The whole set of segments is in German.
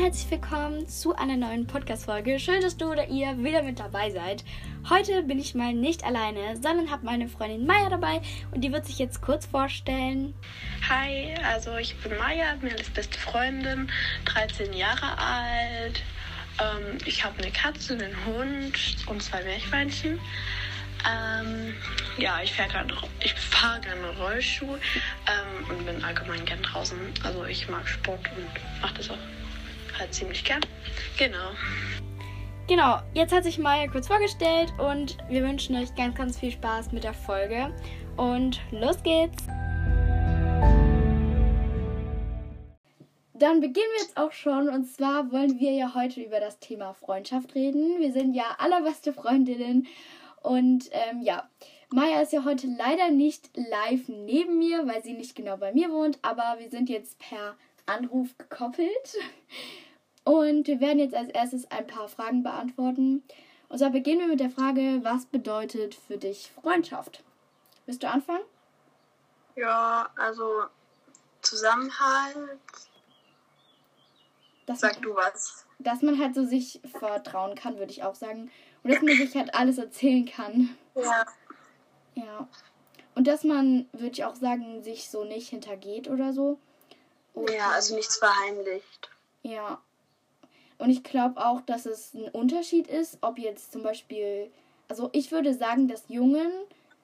herzlich willkommen zu einer neuen Podcast-Folge. Schön, dass du oder ihr wieder mit dabei seid. Heute bin ich mal nicht alleine, sondern habe meine Freundin Maya dabei und die wird sich jetzt kurz vorstellen. Hi, also ich bin Maya, bin meine beste Freundin, 13 Jahre alt. Ähm, ich habe eine Katze, einen Hund und zwei Meerschweinchen. Ähm, ja, ich fahre gerne fahr Rollschuh ähm, und bin allgemein gern draußen. Also ich mag Sport und mache das auch halt ziemlich gern. Genau. Genau, jetzt hat sich Maya kurz vorgestellt und wir wünschen euch ganz, ganz viel Spaß mit der Folge. Und los geht's! Dann beginnen wir jetzt auch schon. Und zwar wollen wir ja heute über das Thema Freundschaft reden. Wir sind ja allerbeste Freundinnen. Und ähm, ja, Maya ist ja heute leider nicht live neben mir, weil sie nicht genau bei mir wohnt. Aber wir sind jetzt per Anruf gekoppelt. Und wir werden jetzt als erstes ein paar Fragen beantworten. Und zwar beginnen wir mit der Frage, was bedeutet für dich Freundschaft? Willst du anfangen? Ja, also Zusammenhalt. Dass Sag man, du was. dass man halt so sich vertrauen kann, würde ich auch sagen. Und dass man sich halt alles erzählen kann. Ja. Ja. Und dass man, würde ich auch sagen, sich so nicht hintergeht oder so. Und, Ja, also nichts verheimlicht. Ja. Und ich glaube auch, dass es ein Unterschied ist, ob jetzt zum Beispiel, also ich würde sagen, dass Jungen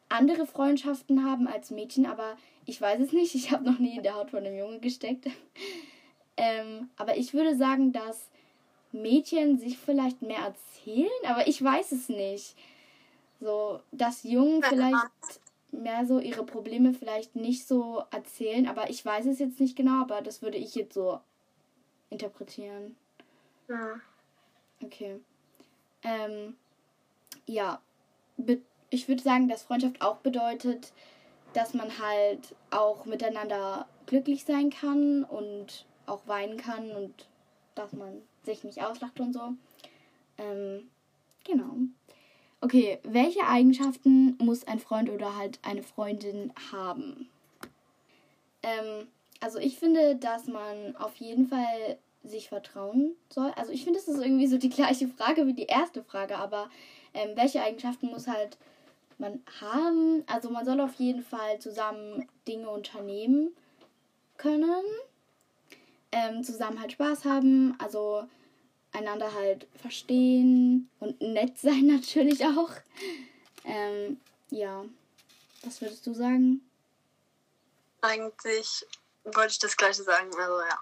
andere Freundschaften haben als Mädchen, aber ich weiß es nicht. Ich habe noch nie in der Haut von einem Junge gesteckt. ähm, aber ich würde sagen, dass Mädchen sich vielleicht mehr erzählen, aber ich weiß es nicht. So, dass Jungen Ja. vielleicht mehr so ihre Probleme vielleicht nicht so erzählen, aber ich weiß es jetzt nicht genau, aber das würde ich jetzt so interpretieren. Ja. Okay. Ähm, ja, be ich würde sagen, dass Freundschaft auch bedeutet, dass man halt auch miteinander glücklich sein kann und auch weinen kann und dass man sich nicht auslacht und so. Ähm, genau. Okay, welche Eigenschaften muss ein Freund oder halt eine Freundin haben? Ähm, also ich finde, dass man auf jeden Fall sich vertrauen soll. Also ich finde, das ist irgendwie so die gleiche Frage wie die erste Frage, aber ähm, welche Eigenschaften muss halt man haben? Also man soll auf jeden Fall zusammen Dinge unternehmen können, ähm, zusammen halt Spaß haben, also einander halt verstehen und nett sein natürlich auch. Ähm, ja, was würdest du sagen? Eigentlich wollte ich das gleiche sagen, also ja.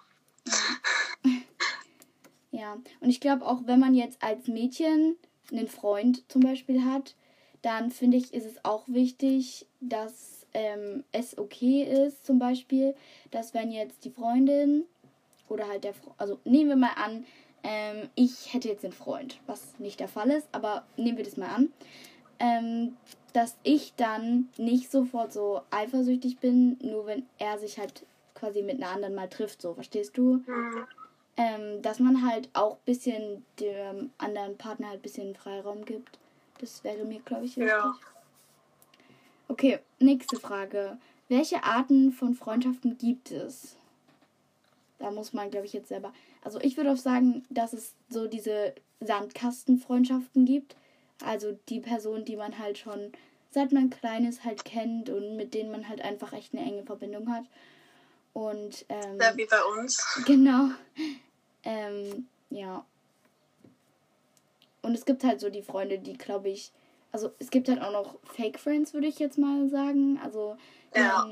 Ja, und ich glaube auch, wenn man jetzt als Mädchen einen Freund zum Beispiel hat, dann finde ich, ist es auch wichtig, dass ähm, es okay ist, zum Beispiel, dass wenn jetzt die Freundin oder halt der, Fre- also nehmen wir mal an, ähm, ich hätte jetzt einen Freund, was nicht der Fall ist, aber nehmen wir das mal an, ähm, dass ich dann nicht sofort so eifersüchtig bin, nur wenn er sich halt quasi mit einer anderen mal trifft, so, verstehst du? Hm. ähm, dass man halt auch ein bisschen dem anderen Partner halt ein bisschen Freiraum gibt. Das wäre mir, glaube ich, wichtig. Ja. Okay, nächste Frage. Welche Arten von Freundschaften gibt es? Da muss man, glaube ich, jetzt selber. Also ich würde auch sagen, dass es so diese Sandkastenfreundschaften gibt. Also die Person, die man halt schon seit man klein ist halt kennt und mit denen man halt einfach echt eine enge Verbindung hat. Und ähm, Ja, wie bei uns. Genau. Ähm, ja. Und es gibt halt so die Freunde, die, glaube ich, also es gibt halt auch noch Fake Friends, würde ich jetzt mal sagen. Also die Ja.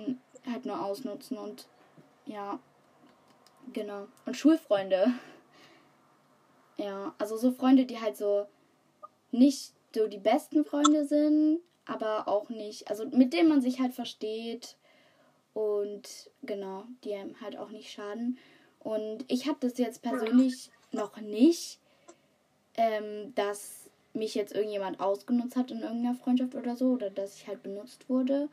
halt nur ausnutzen und ja, genau. Und Schulfreunde. Ja, also so Freunde, die halt so nicht so die besten Freunde sind, aber auch nicht, also mit denen man sich halt versteht und genau, die einem halt auch nicht schaden. Und ich habe das jetzt persönlich noch nicht, ähm, dass mich jetzt irgendjemand ausgenutzt hat in irgendeiner Freundschaft oder so oder dass ich halt benutzt wurde.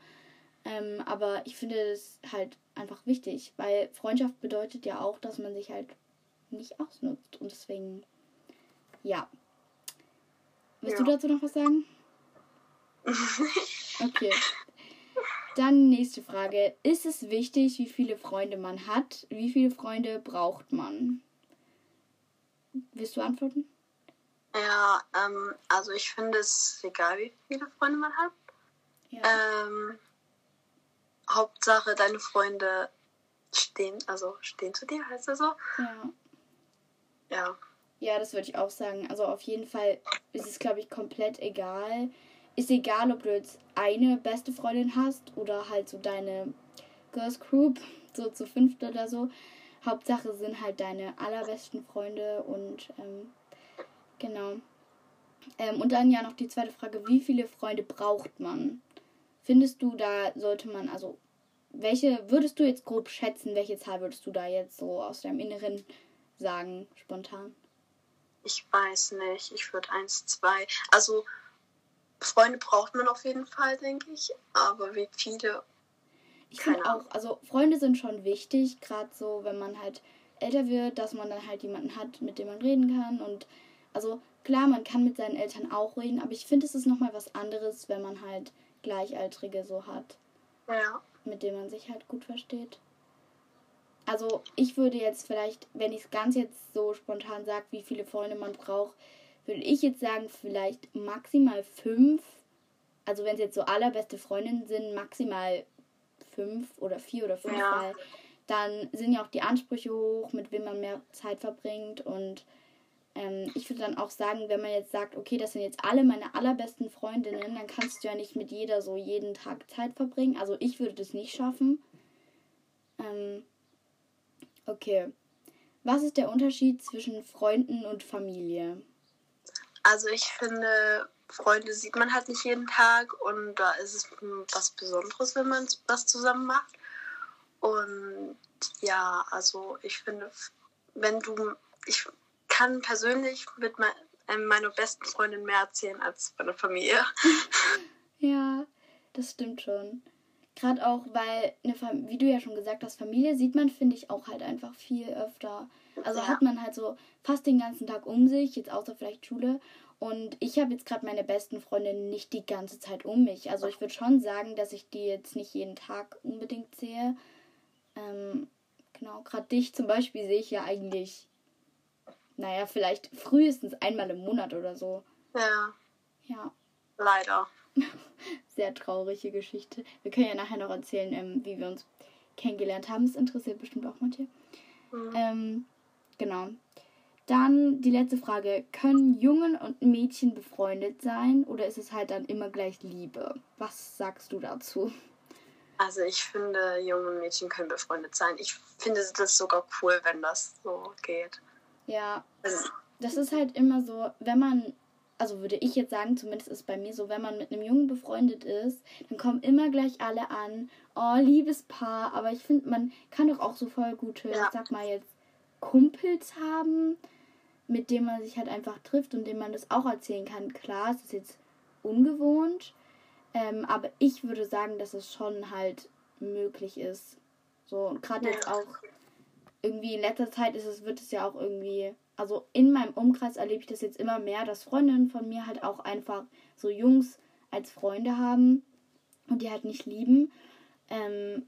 Ähm, aber ich finde es halt einfach wichtig, weil Freundschaft bedeutet ja auch, dass man sich halt nicht ausnutzt. Und deswegen, ja. Willst du Ja. dazu noch was sagen? Okay. Dann nächste Frage. Ist es wichtig, wie viele Freunde man hat? Wie viele Freunde braucht man? Willst du antworten? Ja, ähm, also ich finde es egal, wie viele Freunde man hat. Ja. Ähm, Hauptsache, deine Freunde stehen, also stehen zu dir, heißt das so? ja. Ja. Ja, das würde ich auch sagen. Also auf jeden Fall ist es, glaube ich, komplett egal. Ist egal, ob du jetzt eine beste Freundin hast oder halt so deine Girls Group, so zu fünft oder so. Hauptsache sind halt deine allerbesten Freunde und ähm, genau. Ähm, und dann ja noch die zweite Frage, wie viele Freunde braucht man? Findest du, da sollte man, also welche würdest du jetzt grob schätzen, welche Zahl würdest du da jetzt so aus deinem Inneren sagen, spontan? Ich weiß nicht. Ich würde eins, zwei. Also Freunde braucht man auf jeden Fall, denke ich. Aber wie viele? Ich finde auch, also Freunde sind schon wichtig, gerade so, wenn man halt älter wird, dass man dann halt jemanden hat, mit dem man reden kann. Und also klar, man kann mit seinen Eltern auch reden, aber ich finde, es ist nochmal was anderes, wenn man halt Gleichaltrige so hat, Ja. mit denen man sich halt gut versteht. Also ich würde jetzt vielleicht, wenn ich es ganz jetzt so spontan sage, wie viele Freunde man braucht, würde ich jetzt sagen, vielleicht maximal fünf. Also wenn es jetzt so allerbeste Freundinnen sind, maximal fünf oder vier oder fünf, Ja. weil dann sind ja auch die Ansprüche hoch, mit wem man mehr Zeit verbringt. Und ähm, ich würde dann auch sagen, wenn man jetzt sagt, okay, das sind jetzt alle meine allerbesten Freundinnen, dann kannst du ja nicht mit jeder so jeden Tag Zeit verbringen. Also ich würde das nicht schaffen. Ähm, okay. Was ist der Unterschied zwischen Freunden und Familie? Also ich finde, Freunde sieht man halt nicht jeden Tag und da ist es was Besonderes, wenn man was zusammen macht. Und ja, also ich finde, wenn du, ich kann persönlich mit ähm, meiner besten Freundin mehr erzählen als meiner Familie. Ja, das stimmt schon. Gerade auch, weil, eine Fam wie du ja schon gesagt hast, Familie sieht man, finde ich, auch halt einfach viel öfter. Also Ja. hat man halt so fast den ganzen Tag um sich, jetzt außer vielleicht Schule. Und ich habe jetzt gerade meine besten Freundinnen nicht die ganze Zeit um mich. Also ich würde schon sagen, dass ich die jetzt nicht jeden Tag unbedingt sehe. Ähm, genau, gerade dich zum Beispiel sehe ich ja eigentlich, naja, vielleicht frühestens einmal im Monat oder so. Ja, Ja, leider. sehr traurige Geschichte. Wir können ja nachher noch erzählen, ähm, wie wir uns kennengelernt haben. Das interessiert bestimmt auch manche. Mhm. Ähm, genau. Dann die letzte Frage. Können Jungen und Mädchen befreundet sein oder ist es halt dann immer gleich Liebe? Was sagst du dazu? Also ich finde, junge Mädchen können befreundet sein. Ich finde das sogar cool, wenn das so geht. Ja, Also, das ist halt immer so, wenn man, also würde ich jetzt sagen, zumindest ist bei mir so, wenn man mit einem Jungen befreundet ist, dann kommen immer gleich alle an, oh, liebes Paar, aber ich finde, man kann doch auch so voll gute, Ja. ich sag mal jetzt, Kumpels haben, mit denen man sich halt einfach trifft und denen man das auch erzählen kann. Klar, es ist jetzt ungewohnt, ähm, aber ich würde sagen, dass es schon halt möglich ist. So, und gerade jetzt auch irgendwie in letzter Zeit ist es, wird es ja auch irgendwie, also in meinem Umkreis erlebe ich das jetzt immer mehr, dass Freundinnen von mir halt auch einfach so Jungs als Freunde haben und die halt nicht lieben. Ähm,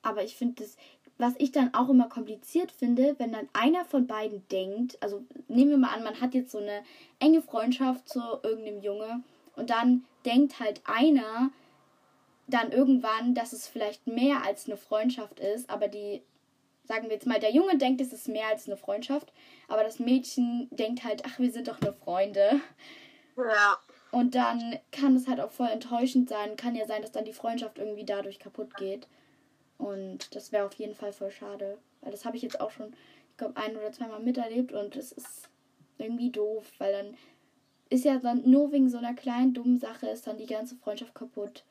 aber ich finde das, was ich dann auch immer kompliziert finde, wenn dann einer von beiden denkt, also nehmen wir mal an, man hat jetzt so eine enge Freundschaft zu irgendeinem Junge und dann denkt halt einer dann irgendwann, dass es vielleicht mehr als eine Freundschaft ist, aber die, sagen wir jetzt mal, der Junge denkt, es ist mehr als eine Freundschaft, aber das Mädchen denkt halt, ach, wir sind doch nur Freunde. ja, Und dann kann es halt auch voll enttäuschend sein. Kann ja sein, dass dann die Freundschaft irgendwie dadurch kaputt geht. Und das wäre auf jeden Fall voll schade. Weil das habe ich jetzt auch schon, ich glaube, ein oder zweimal miterlebt und es ist irgendwie doof, weil dann ist ja dann nur wegen so einer kleinen dummen Sache ist dann die ganze Freundschaft kaputt.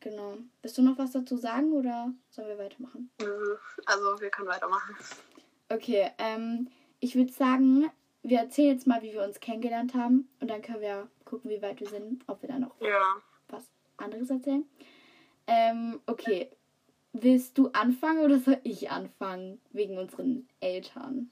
Genau. Willst du noch was dazu sagen oder sollen wir weitermachen? mhm. also wir können weitermachen. Okay, ähm, ich würde sagen, wir erzählen jetzt mal, wie wir uns kennengelernt haben und dann können wir gucken, wie weit wir sind, ob wir dann noch Ja, was anderes erzählen. Ähm, okay. Willst du anfangen oder soll ich anfangen? Wegen unseren Eltern.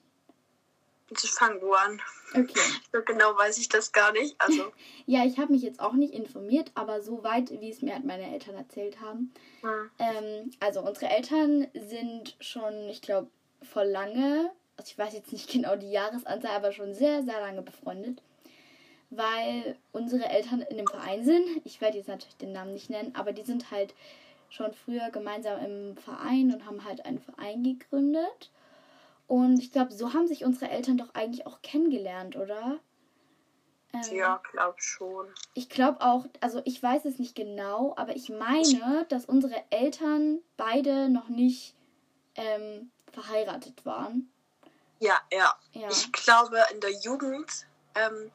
Fang du an. Okay. So genau weiß ich das gar nicht. Also, Ja, ich habe mich jetzt auch nicht informiert, aber so weit, wie es mir halt meine Eltern erzählt haben. hm. Ähm, also unsere Eltern sind schon, ich glaube, vor lange also ich weiß jetzt nicht genau die Jahresanzahl, aber schon sehr, sehr lange befreundet. Weil unsere Eltern in dem Verein sind. Ich werde jetzt natürlich den Namen nicht nennen, aber die sind halt schon früher gemeinsam im Verein und haben halt einen Verein gegründet. Und ich glaube, so haben sich unsere Eltern doch eigentlich auch kennengelernt, oder? Ähm, ja, glaub schon. Ich glaube auch, also ich weiß es nicht genau, aber ich meine, dass unsere Eltern beide noch nicht ähm, verheiratet waren. Ja, ja, ja, Ich glaube, in der Jugend ähm,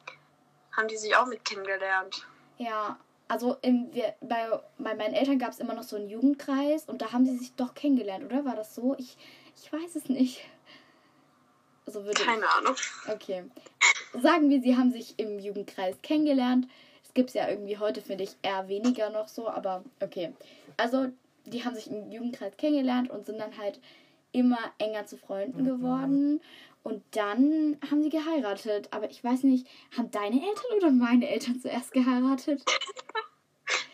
haben die sich auch mit kennengelernt. Ja, also im, wir, bei, bei meinen Eltern gab es immer noch so einen Jugendkreis und da haben sie sich doch kennengelernt, oder? War das so? Ich, ich weiß es nicht. Also würde Keine ich, Ahnung. Okay. Sagen wir, sie haben sich im Jugendkreis kennengelernt. Es gibt es ja irgendwie heute, finde ich, eher weniger noch so, aber okay. Also, die haben sich im Jugendkreis kennengelernt und sind dann halt immer enger zu Freunden geworden. Und dann haben sie geheiratet. Aber ich weiß nicht, haben deine Eltern oder meine Eltern zuerst geheiratet?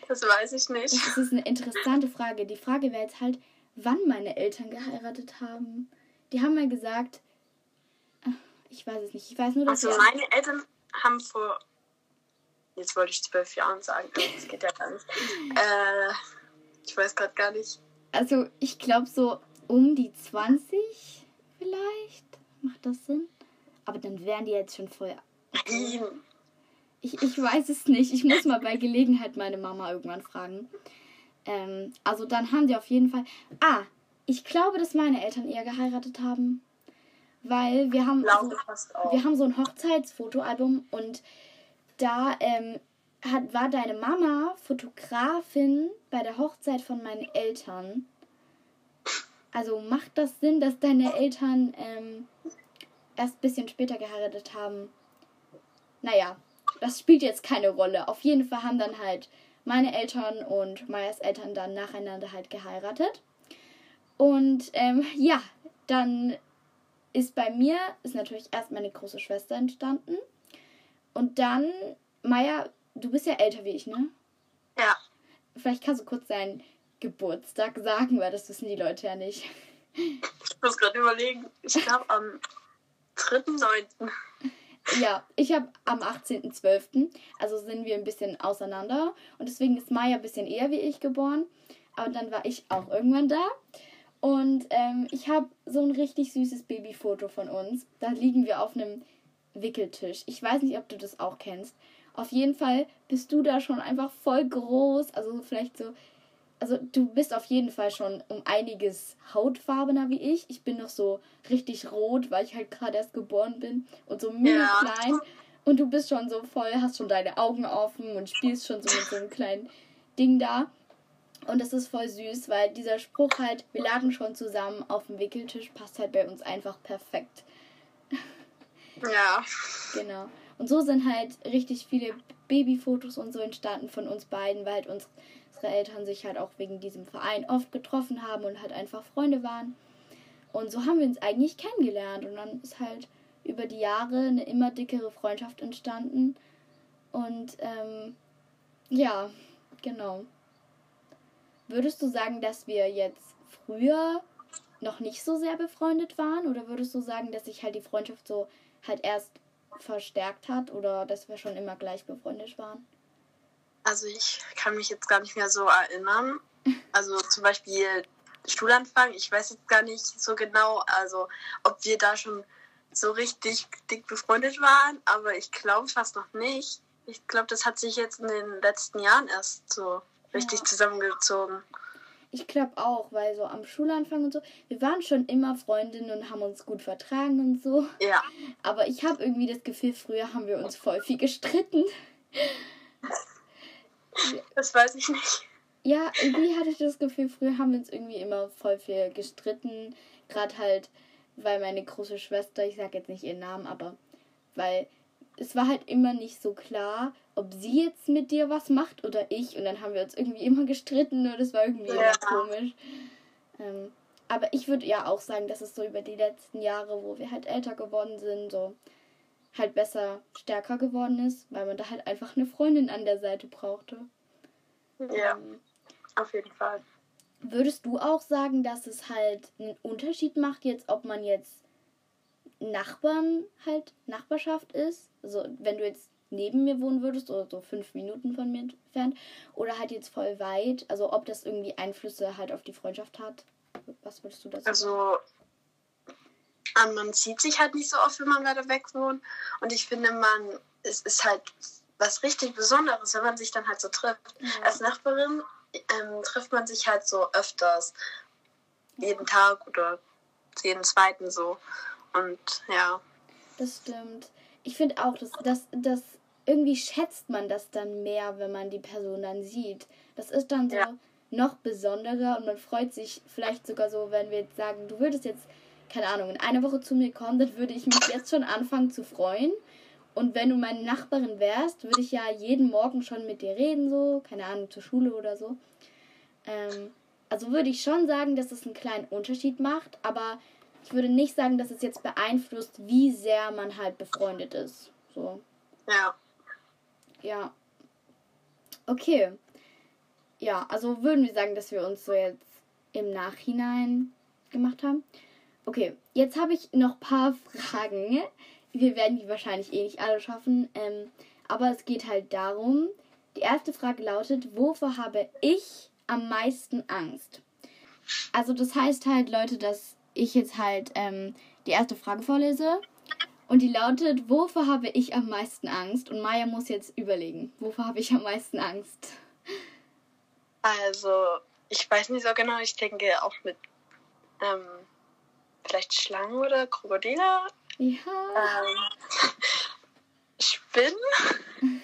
Das weiß ich nicht. Das ist eine interessante Frage. Die Frage wäre jetzt halt, wann meine Eltern geheiratet haben. Die haben mal gesagt, ich weiß es nicht. Ich weiß nur, dass. Also, meine Eltern haben vor. Jetzt wollte ich zwölf Jahren sagen, das geht ja gar nicht. äh, ich weiß gerade gar nicht. Also, ich glaube so um die 20 vielleicht. Macht das Sinn? Aber dann wären die jetzt schon voll. Ich, ich weiß es nicht. Ich muss mal bei Gelegenheit meine Mama irgendwann fragen. Ähm, also dann haben die auf jeden Fall. Ah, ich glaube, dass meine Eltern eher geheiratet haben weil wir haben, so, wir haben so ein Hochzeitsfotoalbum und da ähm, hat, war deine Mama Fotografin bei der Hochzeit von meinen Eltern. Also macht das Sinn, dass deine Eltern ähm, erst ein bisschen später geheiratet haben? Naja, das spielt jetzt keine Rolle. Auf jeden Fall haben dann halt meine Eltern und Mayas Eltern dann nacheinander halt geheiratet. Und ähm, ja, dann ist bei mir, ist natürlich erst meine große Schwester entstanden. Und dann, Maya, du bist ja älter wie ich, ne? Ja. Vielleicht kannst du kurz deinen Geburtstag sagen, weil das wissen die Leute ja nicht. Ich muss gerade überlegen. Ich glaube am 3.9. Ja, ich habe am 18.12. Also sind wir ein bisschen auseinander. Und deswegen ist Maya ein bisschen eher wie ich geboren. Aber dann war ich auch irgendwann da. Und ähm, ich habe so ein richtig süßes Babyfoto von uns. Da liegen wir auf einem Wickeltisch. Ich weiß nicht, ob du das auch kennst. Auf jeden Fall bist du da schon einfach voll groß. Also vielleicht so. Also du bist auf jeden Fall schon um einiges hautfarbener wie ich. Ich bin noch so richtig rot, weil ich halt gerade erst geboren bin und so mini ja. klein. Und du bist schon so voll, hast schon deine Augen offen und spielst schon so mit so einem kleinen Ding da. Und das ist voll süß, weil dieser Spruch halt, wir lagen schon zusammen auf dem Wickeltisch, passt halt bei uns einfach perfekt. Ja. Genau. Und so sind halt richtig viele Babyfotos und so entstanden von uns beiden, weil halt unsere Eltern sich halt auch wegen diesem Verein oft getroffen haben und halt einfach Freunde waren. Und so haben wir uns eigentlich kennengelernt. Und dann ist halt über die Jahre eine immer dickere Freundschaft entstanden. Und ähm, ja, genau. Würdest du sagen, dass wir jetzt früher noch nicht so sehr befreundet waren? Oder würdest du sagen, dass sich halt die Freundschaft so halt erst verstärkt hat oder dass wir schon immer gleich befreundet waren? Also ich kann mich jetzt gar nicht mehr so erinnern. Also zum Beispiel Stulanfang, ich weiß jetzt gar nicht so genau, also ob wir da schon so richtig dick befreundet waren, aber ich glaube fast noch nicht. Ich glaube, das hat sich jetzt in den letzten Jahren erst so richtig ja. zusammengezogen. Ich glaube auch, weil so am Schulanfang und so, wir waren schon immer Freundinnen und haben uns gut vertragen und so. Ja. Aber ich habe irgendwie das Gefühl, früher haben wir uns voll viel gestritten. Das weiß ich nicht. Ja, irgendwie hatte ich das Gefühl, früher haben wir uns irgendwie immer voll viel gestritten. Gerade halt, weil meine große Schwester, ich sag jetzt nicht ihren Namen, aber weil es war halt immer nicht so klar, ob sie jetzt mit dir was macht oder ich. Und dann haben wir uns irgendwie immer gestritten und das war irgendwie ja. komisch. Ähm, aber ich würde ja auch sagen, dass es so über die letzten Jahre, wo wir halt älter geworden sind, so halt besser, stärker geworden ist, weil man da halt einfach eine Freundin an der Seite brauchte. Ja, ähm, auf jeden Fall. Würdest du auch sagen, dass es halt einen Unterschied macht, jetzt, ob man jetzt Nachbarn halt Nachbarschaft ist. Also wenn du jetzt neben mir wohnen würdest oder so fünf Minuten von mir entfernt oder halt jetzt voll weit. Also ob das irgendwie Einflüsse halt auf die Freundschaft hat. Was würdest du dazu Also ähm, man sieht sich halt nicht so oft, wenn man weiter weg wohnt. Und ich finde, man es ist halt was richtig Besonderes, wenn man sich dann halt so trifft. Ja. Als Nachbarin ähm, trifft man sich halt so öfters. Jeden Tag oder jeden zweiten so. Und ja. Das stimmt. Ich finde auch, dass, dass, dass irgendwie schätzt man das dann mehr, wenn man die Person dann sieht. Das ist dann so Ja. noch besonderer und man freut sich vielleicht sogar so, wenn wir jetzt sagen, du würdest jetzt, keine Ahnung, in einer Woche zu mir kommen, dann würde ich mich jetzt schon anfangen zu freuen. Und wenn du meine Nachbarin wärst, würde ich ja jeden Morgen schon mit dir reden, so, keine Ahnung, zur Schule oder so. Ähm, also würde ich schon sagen, dass es einen kleinen Unterschied macht, aber ich würde nicht sagen, dass es jetzt beeinflusst, wie sehr man halt befreundet ist. So, Ja. ja. Okay. Ja, also würden wir sagen, dass wir uns so jetzt im Nachhinein gemacht haben. Okay, jetzt habe ich noch ein paar Fragen. Wir werden die wahrscheinlich eh nicht alle schaffen. Ähm, aber es geht halt darum. Die erste Frage lautet, wovor habe ich am meisten Angst? Also das heißt halt, Leute, dass ich jetzt halt ähm, die erste Frage vorlese. Und die lautet, wovor habe ich am meisten Angst? Und Maya muss jetzt überlegen, wovor habe ich am meisten Angst? Also, ich weiß nicht so genau, ich denke auch mit ähm, vielleicht Schlangen oder Krokodile. Ja. Ähm, Spinnen.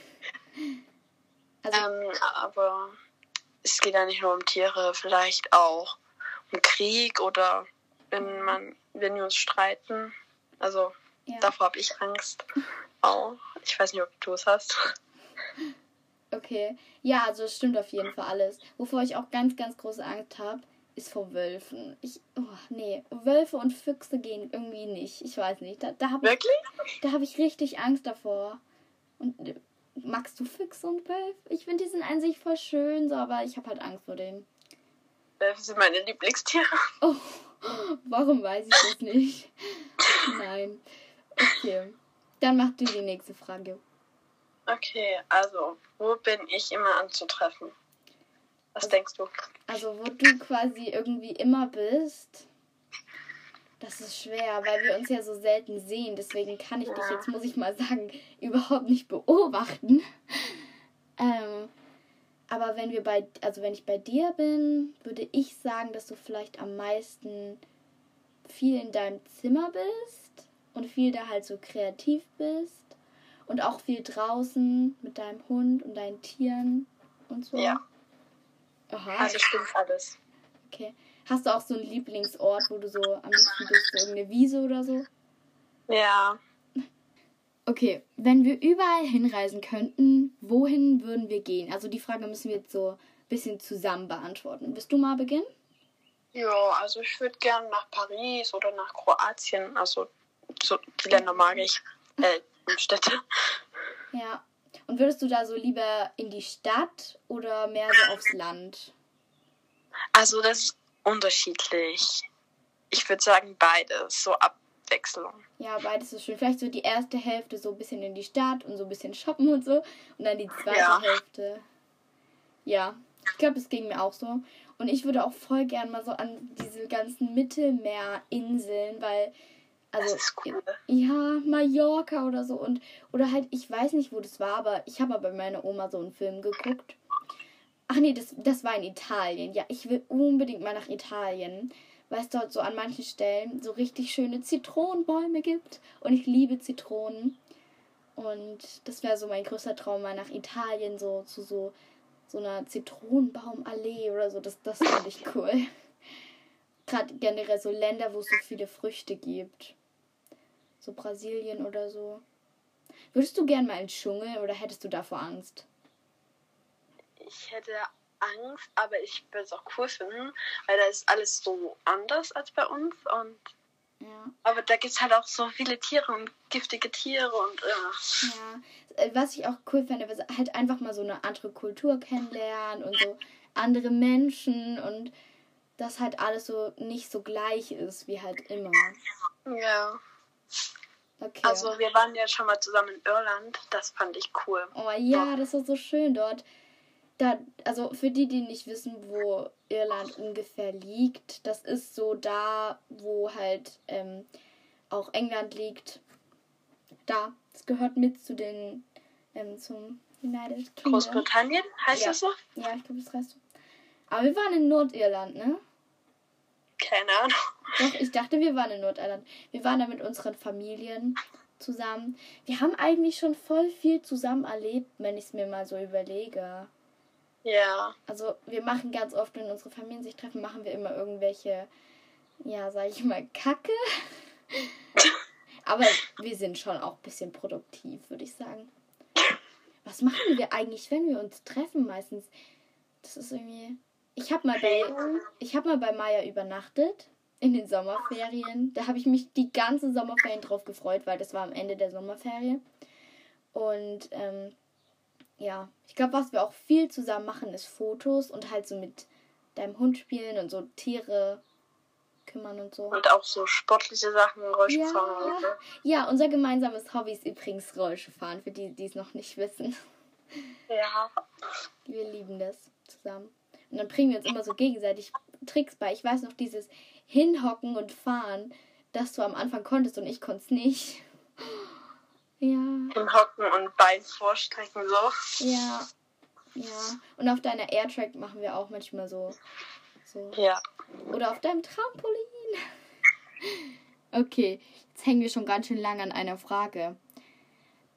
Also, Ähm, aber es geht ja nicht nur um Tiere, vielleicht auch um Krieg oder wenn man, wenn wir uns streiten. Also ja. davor habe ich Angst. Auch. Ich weiß nicht, ob du es hast. Okay. Ja, also es stimmt auf jeden Fall alles. Wovor ich auch ganz, ganz große Angst habe, ist vor Wölfen. Ich, oh, nee, Wölfe und Füchse gehen irgendwie nicht. Ich weiß nicht. Da, da habe ich, da hab ich richtig Angst davor. Und magst du Füchse und Wölfe? Ich finde, die sind an sich voll schön, so, aber ich habe halt Angst vor denen. Wölfe sind meine Lieblingstiere. Oh, warum weiß ich das nicht? Nein. Okay. Dann mach du die nächste Frage. Okay, also, wo bin ich immer anzutreffen? Was denkst du? Also, wo du quasi irgendwie immer bist. Das ist schwer, weil wir uns ja so selten sehen. Deswegen kann ich dich Ja. jetzt, muss ich mal sagen, überhaupt nicht beobachten. Ähm, aber wenn wir bei, also wenn ich bei dir bin, würde ich sagen, dass du vielleicht am meisten viel in deinem Zimmer bist und viel da halt so kreativ bist und auch viel draußen mit deinem Hund und deinen Tieren und so. Ja. Aha. Also stimmt alles. Okay. Hast du auch so einen Lieblingsort, wo du so am liebsten bist? So irgendeine Wiese oder so? Ja, Okay, wenn wir überall hinreisen könnten, wohin würden wir gehen? Also die Frage müssen wir jetzt so ein bisschen zusammen beantworten. Willst du mal beginnen? ja, also ich würde gerne nach Paris oder nach Kroatien. Also so die Länder mag ich. Äh, Städte. Ja. Und würdest du da so lieber in die Stadt oder mehr so aufs Land? Also das ist unterschiedlich. Ich würde sagen beides, so Abwechslung. Ja, beides ist schön. Vielleicht so die erste Hälfte so ein bisschen in die Stadt und so ein bisschen shoppen und so. Und dann die zweite Ja. Hälfte. Ja, ich glaube, es ging mir auch so. Und ich würde auch voll gern mal so an diese ganzen Mittelmeerinseln, weil, also, cool. ja, Mallorca oder so. Und, oder halt, ich weiß nicht, wo das war, aber ich habe mal bei meiner Oma so einen Film geguckt. Ach nee, das, das war in Italien. Ja, ich will unbedingt mal nach Italien, weil es dort so an manchen Stellen so richtig schöne Zitronenbäume gibt. Und ich liebe Zitronen. Und das wäre so mein größter Traum, mal nach Italien so zu so, so einer Zitronenbaumallee oder so. Das, das finde ich cool. Gerade generell so Länder, wo es so viele Früchte gibt. So Brasilien oder so. Würdest du gern mal in den Dschungel oder hättest du davor Angst? Ich hätte Angst, aber ich würde es auch cool finden, weil da ist alles so anders als bei uns. Und Ja. aber da gibt es halt auch so viele Tiere und giftige Tiere und äh, Ja, äh, was ich auch cool fände, wäre halt einfach mal so eine andere Kultur kennenlernen und so andere Menschen und das halt alles so nicht so gleich ist wie halt immer. ja. Okay. Also wir waren ja schon mal zusammen in Irland. Das fand ich cool. Oh ja, das war so schön dort. Da, also für die, die nicht wissen, wo Irland ungefähr liegt, das ist so da, wo halt ähm, auch England liegt. Da. Es gehört mit zu den ähm, zum United Kingdom. Großbritannien heißt ja. das so? Ja, ich glaube, das heißt so. Aber wir waren in Nordirland, ne? Keine Ahnung. Doch, ich dachte, wir waren in Nordirland. Wir waren da mit unseren Familien zusammen. Wir haben eigentlich schon voll viel zusammen erlebt, wenn ich es mir mal so überlege. Ja. Also wir machen ganz oft, wenn unsere Familien sich treffen, machen wir immer irgendwelche, ja, sag ich mal, Kacke. Aber wir sind schon auch ein bisschen produktiv, würde ich sagen. Was machen wir eigentlich, wenn wir uns treffen meistens? Das ist irgendwie. Ich habe mal bei ich habe mal bei Maya übernachtet in den Sommerferien. Da habe ich mich die ganze Sommerferien drauf gefreut, weil das war am Ende der Sommerferien. Und ähm, ja, ich glaube, was wir auch viel zusammen machen, ist Fotos und halt so mit deinem Hund spielen und so Tiere kümmern und so. Und auch so sportliche Sachen, Rollschuhfahren. Ja, so. ja, unser gemeinsames Hobby ist übrigens Rollschuhfahren, für die, die es noch nicht wissen. Ja. Wir lieben das zusammen. Und dann bringen wir uns immer so gegenseitig Tricks bei. Ich weiß noch, dieses Hinhocken und Fahren, das du am Anfang konntest und ich konnte es nicht. Ja. Hinhocken und Bein vorstrecken so. Ja. Ja. Und auf deiner Airtrack machen wir auch manchmal so. so. Ja. Oder auf deinem Trampolin. Okay, jetzt hängen wir schon ganz schön lange an einer Frage.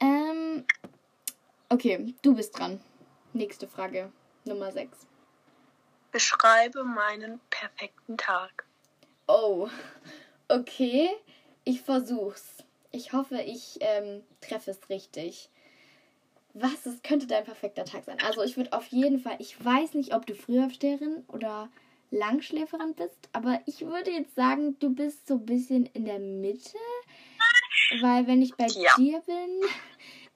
Ähm, okay, du bist dran. Nächste Frage, Nummer 6. Beschreibe meinen perfekten Tag. Oh, okay. Ich versuch's. Ich hoffe, ich ähm, treffe es richtig. Was ist, könnte dein perfekter Tag sein? Also ich würde auf jeden Fall, ich weiß nicht, ob du Frühaufsteherin oder Langschläferin bist, aber ich würde jetzt sagen, du bist so ein bisschen in der Mitte, weil wenn ich bei ja. dir bin,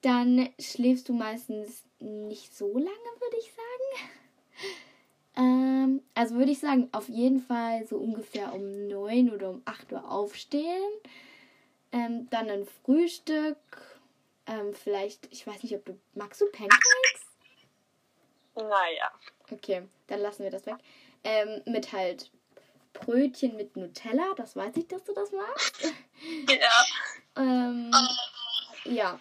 dann schläfst du meistens nicht so lange, würde ich sagen. Ähm, also würde ich sagen, auf jeden Fall so ungefähr um 9 oder um 8 Uhr aufstehen. Ähm, dann ein Frühstück. Ähm, vielleicht, ich weiß nicht, ob du. Magst du Pancakes? Naja. Okay, dann lassen wir das weg. Ähm, mit halt Brötchen mit Nutella. Das weiß ich, dass du das magst. Ja. ähm, ja,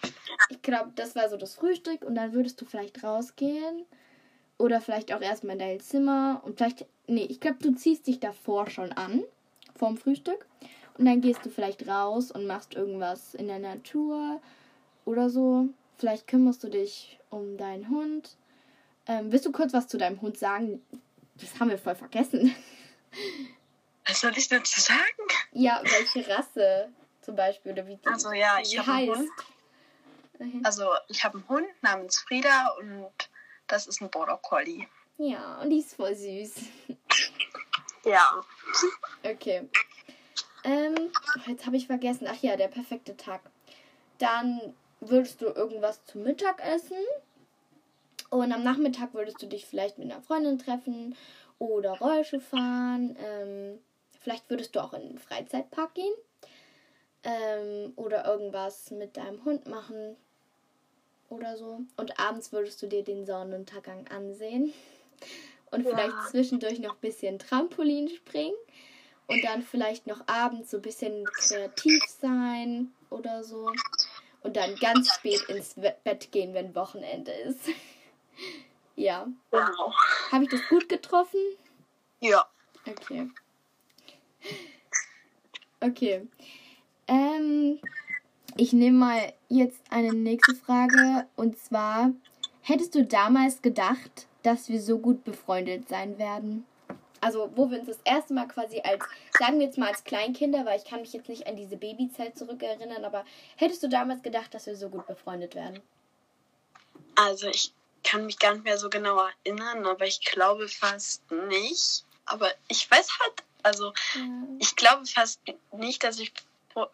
ich glaube, das war so das Frühstück. Und dann würdest du vielleicht rausgehen. Oder vielleicht auch erstmal in dein Zimmer. Und vielleicht. Nee, ich glaube, du ziehst dich davor schon an. Vorm Frühstück. Und dann gehst du vielleicht raus und machst irgendwas in der Natur oder so. Vielleicht kümmerst du dich um deinen Hund. Ähm, willst du kurz was zu deinem Hund sagen? Das haben wir voll vergessen. Was soll ich dazu sagen? Ja, welche Rasse zum Beispiel oder wie die, also, ja, ich die heißt. Hund. Also ich habe einen Hund namens Frieda und das ist ein Border Collie. Ja, und die ist voll süß. Ja. Okay. Ähm, jetzt habe ich vergessen. Ach ja, der perfekte Tag. Dann würdest du irgendwas zum Mittag essen. Und am Nachmittag würdest du dich vielleicht mit einer Freundin treffen oder Rollschuh fahren. Ähm, vielleicht würdest du auch in den Freizeitpark gehen. Ähm, oder irgendwas mit deinem Hund machen. Oder so. Und abends würdest du dir den Sonnenuntergang ansehen. Und ja. vielleicht zwischendurch noch ein bisschen Trampolin springen und dann vielleicht noch abends so ein bisschen kreativ sein oder so. Und dann ganz spät ins Bett gehen, wenn Wochenende ist. ja. Wow. Habe ich das gut getroffen? Ja. Okay. Okay. Ähm, ich nehme mal jetzt eine nächste Frage. Und zwar, hättest du damals gedacht, dass wir so gut befreundet sein werden? Also wo wir uns das erste Mal quasi als, sagen wir jetzt mal als Kleinkinder, weil ich kann mich jetzt nicht an diese Babyzeit zurückerinnern, aber hättest du damals gedacht, dass wir so gut befreundet werden? Also ich kann mich gar nicht mehr so genau erinnern, aber ich glaube fast nicht. Aber ich weiß halt, also ja. ich glaube fast nicht, dass ich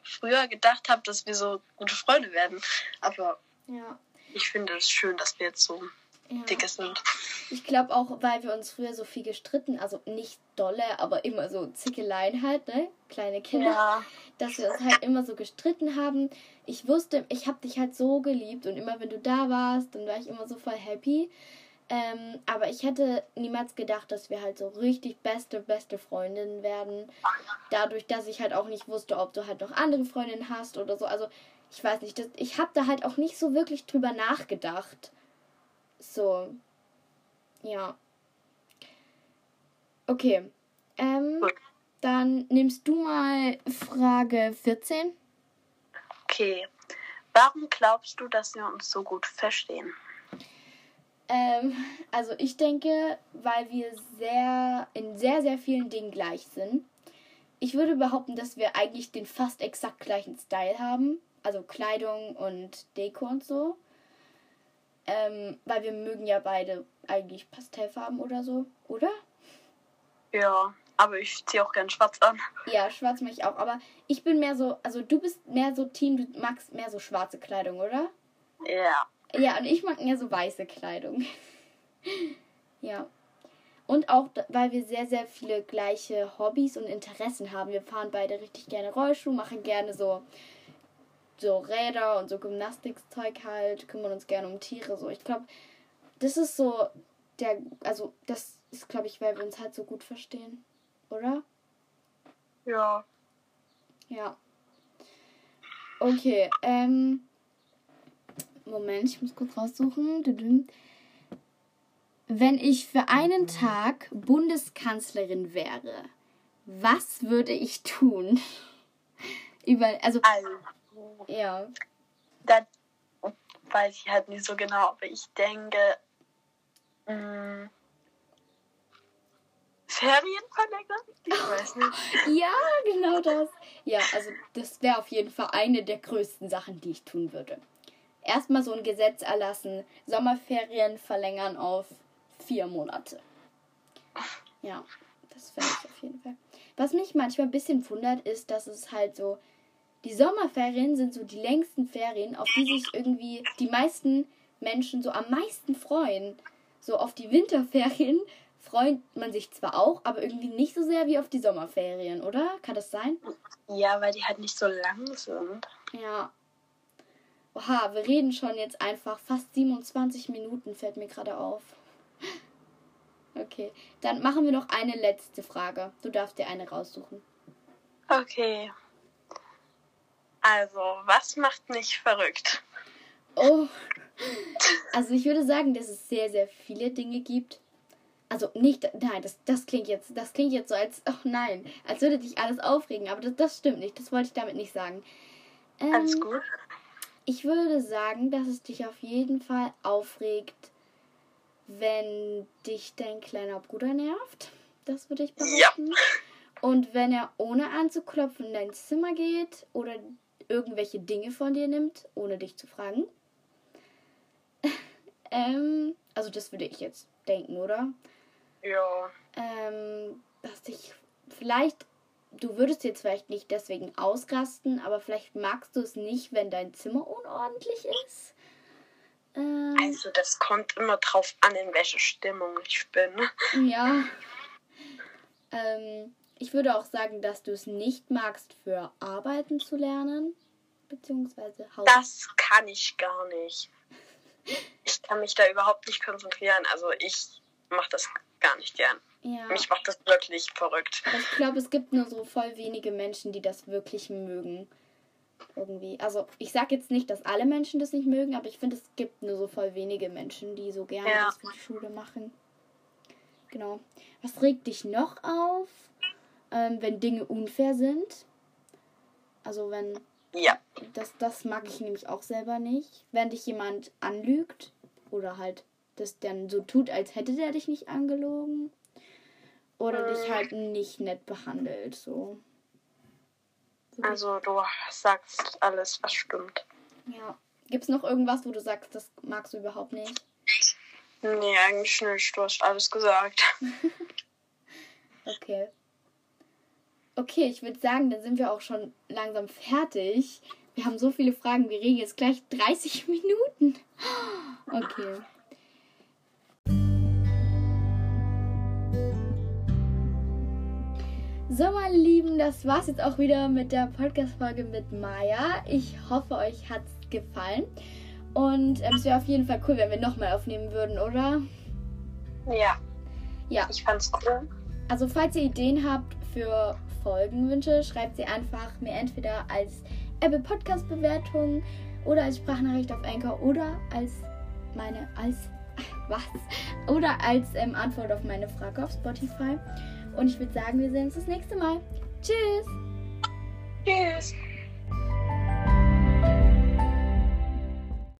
früher gedacht habe, dass wir so gute Freunde werden. Aber ja. ich finde es schön, dass wir jetzt so ja. dicke sind. Ich glaube auch, weil wir uns früher so viel gestritten, also nicht dolle, aber immer so Zickeleien halt, ne? Kleine Kinder. Ja. dass wir uns halt immer so gestritten haben. Ich wusste, ich habe dich halt so geliebt und immer wenn du da warst, dann war ich immer so voll happy. Ähm, aber ich hätte niemals gedacht, dass wir halt so richtig beste, beste Freundinnen werden. Dadurch, dass ich halt auch nicht wusste, ob du halt noch andere Freundinnen hast oder so. Also, ich weiß nicht, das, ich habe da halt auch nicht so wirklich drüber nachgedacht. So. Ja. Okay. Ähm, dann nimmst du mal Frage 14. Okay. Warum glaubst du, dass wir uns so gut verstehen? Ähm, also ich denke, weil wir sehr in sehr, sehr vielen Dingen gleich sind. Ich würde behaupten, dass wir eigentlich den fast exakt gleichen Style haben. Also Kleidung und Deko und so. Ähm, weil wir mögen ja beide eigentlich Pastellfarben oder so, oder? Ja, aber ich ziehe auch gern schwarz an. Ja, schwarz mag ich auch. Aber ich bin mehr so, also du bist mehr so Team, du magst mehr so schwarze Kleidung, oder? Ja. Ja, und ich mag mehr so weiße Kleidung. ja. Und auch, weil wir sehr, sehr viele gleiche Hobbys und Interessen haben. Wir fahren beide richtig gerne Rollschuh, machen gerne so, so Räder und so Gymnastikzeug halt, kümmern uns gerne um Tiere. So, ich glaube, das ist so der, also das ist, glaube ich, weil wir uns halt so gut verstehen, oder? Ja. Ja. Okay, ähm. Moment, ich muss kurz raussuchen. Wenn ich für einen Tag Bundeskanzlerin wäre, was würde ich tun? Über, also, Also, ja. da weiß ich halt nicht so genau, aber ich denke, mh, Ferien verlängern? Ich weiß nicht. Ja, genau das. Ja, also das wäre auf jeden Fall eine der größten Sachen, die ich tun würde. Erstmal so ein Gesetz erlassen, Sommerferien verlängern auf vier Monate. Ja, das finde ich auf jeden Fall. Was mich manchmal ein bisschen wundert, ist, dass es halt so, die Sommerferien sind so die längsten Ferien, auf die sich irgendwie die meisten Menschen so am meisten freuen. So auf die Winterferien freut man sich zwar auch, aber irgendwie nicht so sehr wie auf die Sommerferien, oder? Kann das sein? Ja, weil die halt nicht so lang sind. Ja. Oha, wir reden schon jetzt einfach fast 27 Minuten, fällt mir gerade auf. Okay, dann machen wir noch eine letzte Frage. Du darfst dir eine raussuchen. Okay. Also, was macht mich verrückt? Oh. Also ich würde sagen, dass es sehr, sehr viele Dinge gibt. Also nicht, nein, das, das klingt jetzt, das klingt jetzt so als, oh nein, als würde dich alles aufregen, aber das, das stimmt nicht, das wollte ich damit nicht sagen. Ähm, Alles gut? Ich würde sagen, dass es dich auf jeden Fall aufregt, wenn dich dein kleiner Bruder nervt. Das würde ich Ja. behaupten. Und wenn er ohne anzuklopfen in dein Zimmer geht oder irgendwelche Dinge von dir nimmt, ohne dich zu fragen. ähm, also das würde ich jetzt denken, oder? Ja. ähm, dass dich vielleicht, du würdest jetzt vielleicht nicht deswegen ausrasten, aber vielleicht magst du es nicht, wenn dein Zimmer unordentlich ist. Ähm, Also, das kommt immer drauf an, in welcher Stimmung ich bin. ja. Ähm, ich würde auch sagen, dass du es nicht magst, für Arbeiten zu lernen, beziehungsweise Haus. Das kann ich gar nicht. Ich kann mich da überhaupt nicht konzentrieren. Also, ich mache das gar nicht gern. ja. Mich macht das wirklich verrückt. Ich glaube, es gibt nur so voll wenige Menschen, die das wirklich mögen. Irgendwie. Also, ich sag jetzt nicht, dass alle Menschen das nicht mögen, aber ich finde, es gibt nur so voll wenige Menschen, die so gerne Ja. das für die Schule machen. Genau. Was regt dich noch auf, ähm, wenn Dinge unfair sind? Also, wenn. Ja. Das, das mag ich nämlich auch selber nicht. Wenn dich jemand anlügt oder halt das dann so tut, als hätte der dich nicht angelogen. Oder dich Mm. halt nicht nett behandelt. So. So Also, du sagst alles, was stimmt. Ja. Gibt es noch irgendwas, wo du sagst, das magst du überhaupt nicht? Nee, eigentlich nicht. Du hast alles gesagt. Okay. Okay, ich würde sagen, dann sind wir auch schon langsam fertig. Wir haben so viele Fragen, wir reden jetzt gleich 30 Minuten. Okay. So, meine Lieben, das war's jetzt auch wieder mit der Podcast-Folge mit Maya. Ich hoffe, euch hat's gefallen. Und ähm, es wäre auf jeden Fall cool, wenn wir nochmal aufnehmen würden, oder? Ja. Ja. Ich fand's cool. Also, falls ihr Ideen habt für Folgenwünsche, schreibt sie einfach mir entweder als Apple Podcast Bewertung oder als Sprachnachricht auf Anchor oder als meine als was oder als ähm, Antwort auf meine Frage auf Spotify. Und ich würde sagen, wir sehen uns das nächste Mal. Tschüss. Tschüss.